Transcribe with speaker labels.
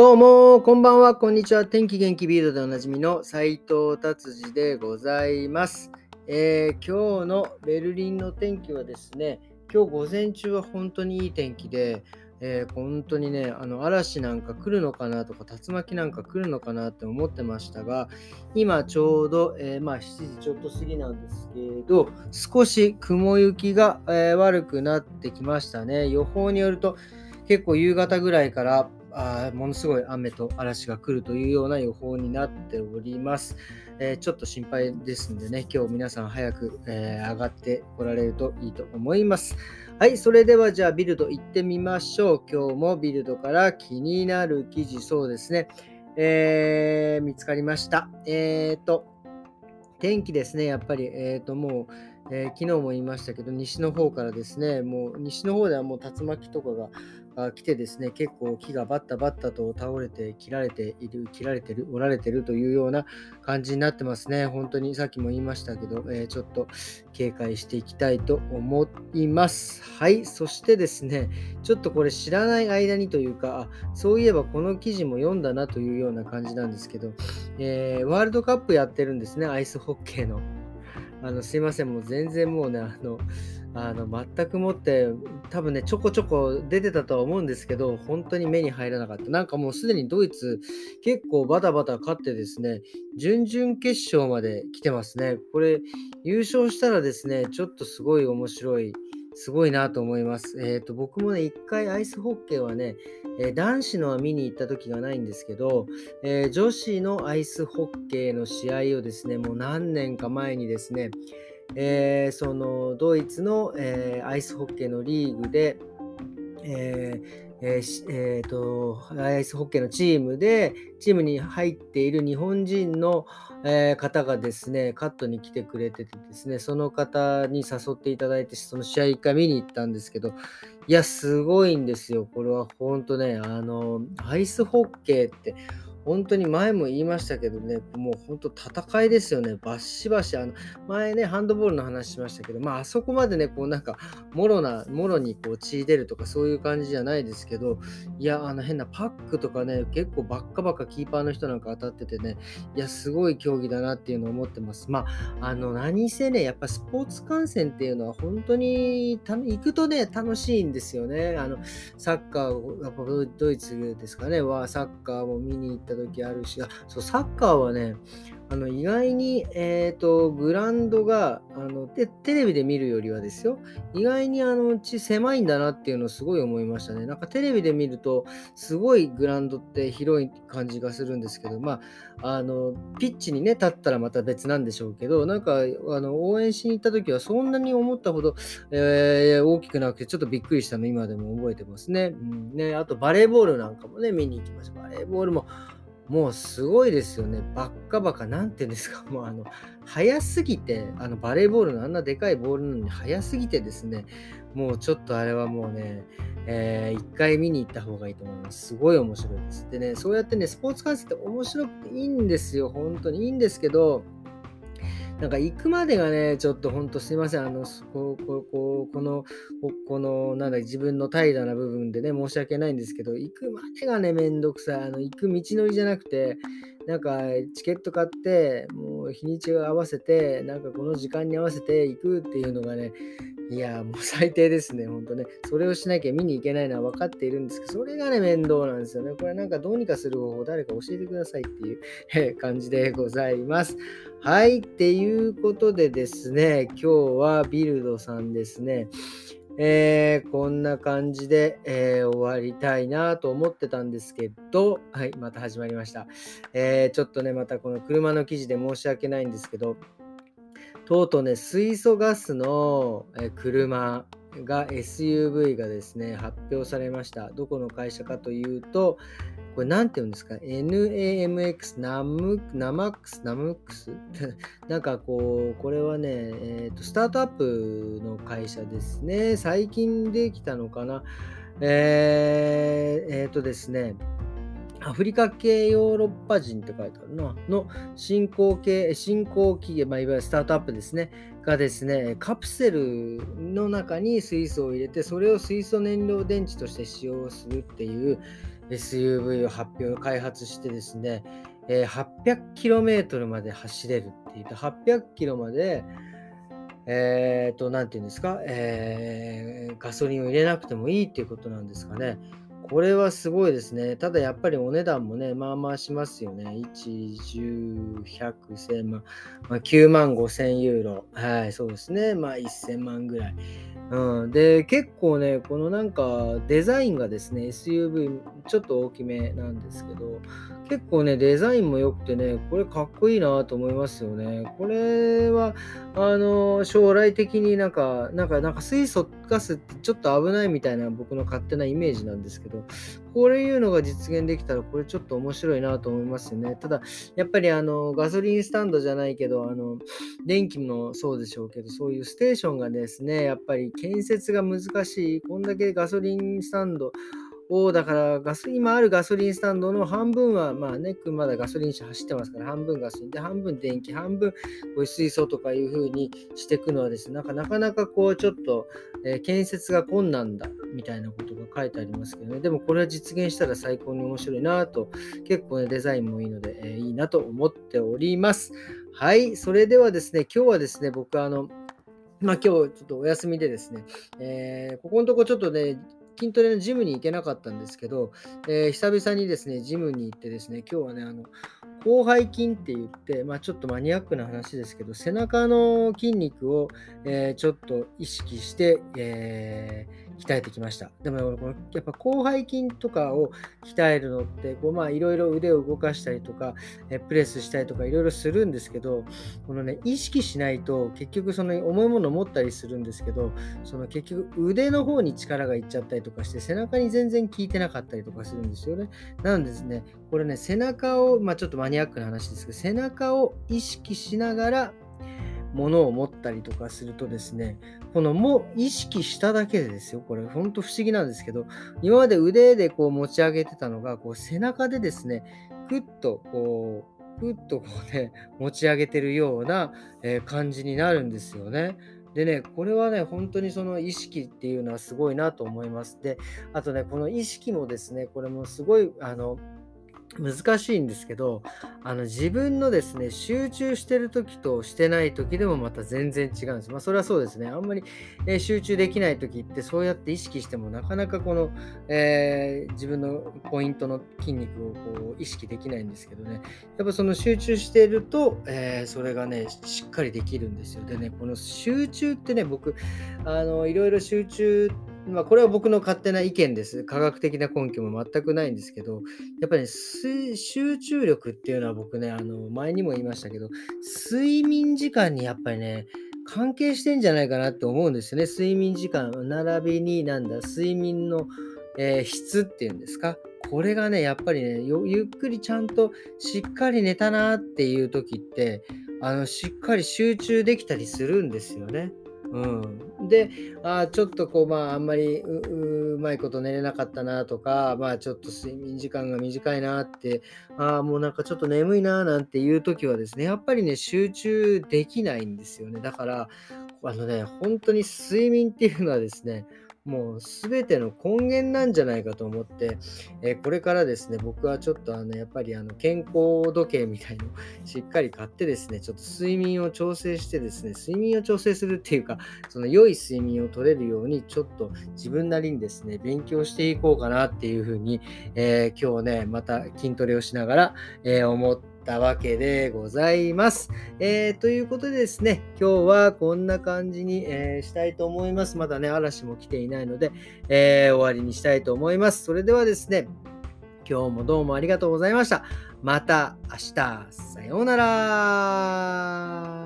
Speaker 1: どうも、こんばんは、こんにちは。天気元気ビールでおなじみの斉藤達治でございます、えー、今日のベルリンの天気はですね、今日午前中は本当にいい天気で、えー、本当にね、あの嵐なんか来るのかなとか、竜巻なんか来るのかなって思ってましたが、今ちょうど、えー、まあ、7時ちょっと過ぎなんですけど、少し雲行きが、えー、悪くなってきましたね。予報によると、結構夕方ぐらいからあものすごい雨と嵐が来るというような予報になっております。えー、ちょっと心配ですんでね、今日皆さん早く、えー、上がってこられるといいと思います。はい、それではじゃあビルド行ってみましょう。今日もビルドから気になる記事、そうですね、えー、見つかりました。えっ、と、天気ですね、やっぱり、えっ、と、もう、えー、昨日も言いましたけど、西の方からですね、もう西の方ではもう竜巻とかが来てですね、結構木がバッタバッタと倒れて、切られている、切られてる、折られてるというような感じになってますね。本当にさっきも言いましたけど、えー、ちょっと警戒していきたいと思います。はい、そしてですね、ちょっとこれ知らない間にというか、そういえばこの記事も読んだなというような感じなんですけど、えー、ワールドカップやってるんですね、アイスホッケーの。あのすいません、もう全然もうね、あの、あの全くもって多分ねちょこちょこ出てたとは思うんですけど本当に目に入らなかった。なんかもうすでにドイツ結構バタバタ勝ってですね準々決勝まで来てますね。これ優勝したらですねちょっとすごい面白いすごいなと思います。えっ、ー、と、僕もね、一回アイスホッケーはね、えー、男子のは見に行った時がないんですけど、えー、女子のアイスホッケーの試合をですね、もう何年か前にですね、え、そのドイツの、え、アイスホッケーのリーグで、えーえーえーと、アイスホッケーのチームで、チームに入っている日本人の、えー、方がですね、カットに来てくれててですね、その方に誘っていただいて、その試合一回見に行ったんですけど、いや、すごいんですよ。これは本当ね、あの、アイスホッケーって、本当に前も言いましたけどね、もう本当戦いですよね。バッシバシ。あの前ね、ハンドボールの話しましたけど、まああそこまでね、こうなんか、もろな、もろにこう血出るとかそういう感じじゃないですけど、いや、あの変なパックとかね、結構バッカバカキーパーの人なんか当たっててね、いや、すごい競技だなっていうのを思ってます。まあ、あの、何せね、やっぱスポーツ観戦っていうのは本当に行くとね、楽しいんですよね。あの、サッカー、やっぱドイツですかね、はサッカーも見に行った時あるし、あそうサッカーはね、あの意外に、えーと、グラウンドがあのテレビで見るよりはですよ、意外にあのうち狭いんだなっていうのをすごい思いましたね。なんかテレビで見ると、すごいグラウンドって広い感じがするんですけど、まあ、あのピッチにね、立ったらまた別なんでしょうけど、なんかあの応援しに行った時はそんなに思ったほど、えー、大きくなくて、ちょっとびっくりしたの今でも覚えてますね。うん、ねあとバレーボールなんかもね、見に行きました。バレーボールももうすごいですよね。ばっかばか、なんていうんですか、もうあの、早すぎて、あの、バレーボールのあんなでかいボールなのに早すぎてですね、もうちょっとあれはもうね、えー、一回見に行った方がいいと思います。すごい面白いです。でね、そうやってね、スポーツ観戦って面白くていいんですよ。本当にいいんですけど、なんか行くまでがね、ちょっとほんとすいません。あの、ここここの、この、なんだ、自分の怠惰な部分でね、申し訳ないんですけど、行くまでがね、めんどくさい。あの、行く道のりじゃなくて、なんか、チケット買って、もう日にちを合わせて、なんかこの時間に合わせて行くっていうのがね、いや、もう最低ですね、ほんとね。それをしなきゃ見に行けないのは分かっているんですけど、それがね、面倒なんですよね。これなんかどうにかする方法、誰か教えてくださいっていう感じでございます。はい、っていうことでですね、今日はビルドさんですね。えー、こんな感じで、えー、終わりたいなと思ってたんですけど、はい、また始まりました。えー、ちょっとね、またこの車の記事で申し訳ないんですけど、とうとうね、水素ガスの車が SUV がですね、発表されました。どこの会社かというと、これなんて言うんですか ?NAMX、ナム、ナマックス、ナムックス？なんかこう、これはね、えーと、スタートアップの会社ですね。最近できたのかな？えー、えー、とですね、アフリカ系ヨーロッパ人って書いてある、の新興系、新興企業、まあ、いわゆるスタートアップですね、がですね、カプセルの中に水素を入れて、それを水素燃料電池として使用するっていう、SUV を発表、開発してですね、800km まで走れるって言って、800km まで、えっ、ー、と、なんていうんですか、えー、ガソリンを入れなくてもいいっていうことなんですかね。これはすごいですね。ただやっぱりお値段もね、まあまあしますよね。1、10、100、1000万、まあ、9万5千ユーロ。はい、そうですね。まあ1000万ぐらい。うん、で、結構ね、このなんかデザインがですね、SUV ちょっと大きめなんですけど、結構ね、デザインも良くてね、これかっこいいなと思いますよね。これは、あの、将来的になんか、なんか、なんか水素ガスってちょっと危ないみたいな僕の勝手なイメージなんですけど、こういうのが実現できたら、これちょっと面白いなと思いますよね。ただ、やっぱりあの、ガソリンスタンドじゃないけど、あの、電気もそうでしょうけど、そういうステーションがですね、やっぱり建設が難しい、こんだけガソリンスタンド、を、だからガソリン、今あるガソリンスタンドの半分は、まあね、まだガソリン車走ってますから、半分ガソリンで、半分電気、半分こういう水素とかいう風にしていくのはですね、なかなかなかこうちょっと、えー、建設が困難だみたいなことが書いてありますけどね、でもこれは実現したら最高に面白いなと、結構ね、デザインもいいので、えー、いいなと思っております。はい、それではですね、今日はですね、僕あの、まあ今日ちょっとお休みでですね、えー、ここのとこちょっとね、筋トレのジムに行けなかったんですけど、えー、久々にですね、ジムに行ってですね、今日はね、あの、広背筋って言って、まあ、ちょっとマニアックな話ですけど、背中の筋肉を、えー、ちょっと意識して、えー鍛えてきました。でも、このやっぱ広背筋とかを鍛えるのって、こうまあいろいろ腕を動かしたりとか、えプレスしたりとかいろいろするんですけど、このね、意識しないと結局その重いものを持ったりするんですけど、その結局腕の方に力がいっちゃったりとかして、背中に全然効いてなかったりとかするんですよね。なんですね、これね、背中を、まあちょっとマニアックな話ですけど、背中を意識しながら、ものを持ったりとかするとですね、このもう意識しただけでですよ、これほんと不思議なんですけど、今まで腕でこう持ち上げてたのが、こう背中でですね、ぐっとこう、ぐっとこうね、持ち上げてるような、感じになるんですよね。でね、これはね、本当にその意識っていうのはすごいなと思います。で、あとね、この意識もですね、これもすごい、あの、難しいんですけどあの自分のですね集中してる時としてない時でもまた全然違うんです。まあそれはそうですねあんまり、えー、集中できない時ってそうやって意識してもなかなかこの、えー、自分のポイントの筋肉をこう意識できないんですけどねやっぱその集中してると、えー、それがねしっかりできるんですよ。でねこの集中ってね僕あのいろいろ集中ってまあ、これは僕の勝手な意見です。科学的な根拠も全くないんですけど、やっぱり、ね、集中力っていうのは僕ね、あの前にも言いましたけど、睡眠時間にやっぱりね、関係してんじゃないかなって思うんですよね。睡眠時間、並びになんだ、睡眠の、えー、質っていうんですか？これがね、やっぱりね、ゆっくりちゃんとしっかり寝たなっていう時って、あのしっかり集中できたりするんですよね。うん、であちょっとこうまああんまりうまいこと寝れなかったなとかまあちょっと睡眠時間が短いなってあもうなんかちょっと眠いななんていう時はですねやっぱりね集中できないんですよね。だからあのね本当に睡眠っていうのはですねもう全ての根源なんじゃないかと思って、えー、これからですね、僕はちょっとあのやっぱりあの健康時計みたいのしっかり買ってですね、ちょっと睡眠を調整してですね、睡眠を調整するっていうか、その良い睡眠を取れるように、ちょっと自分なりにですね、勉強していこうかなっていうふうに、えー、今日ね、また筋トレをしながら、えー、思ってたわけでございます。えー、ということでですね、今日はこんな感じに、えー、したいと思います。まだね、嵐も来ていないので、えー、終わりにしたいと思います。それではですね、今日もどうもありがとうございました。また明日、さようなら。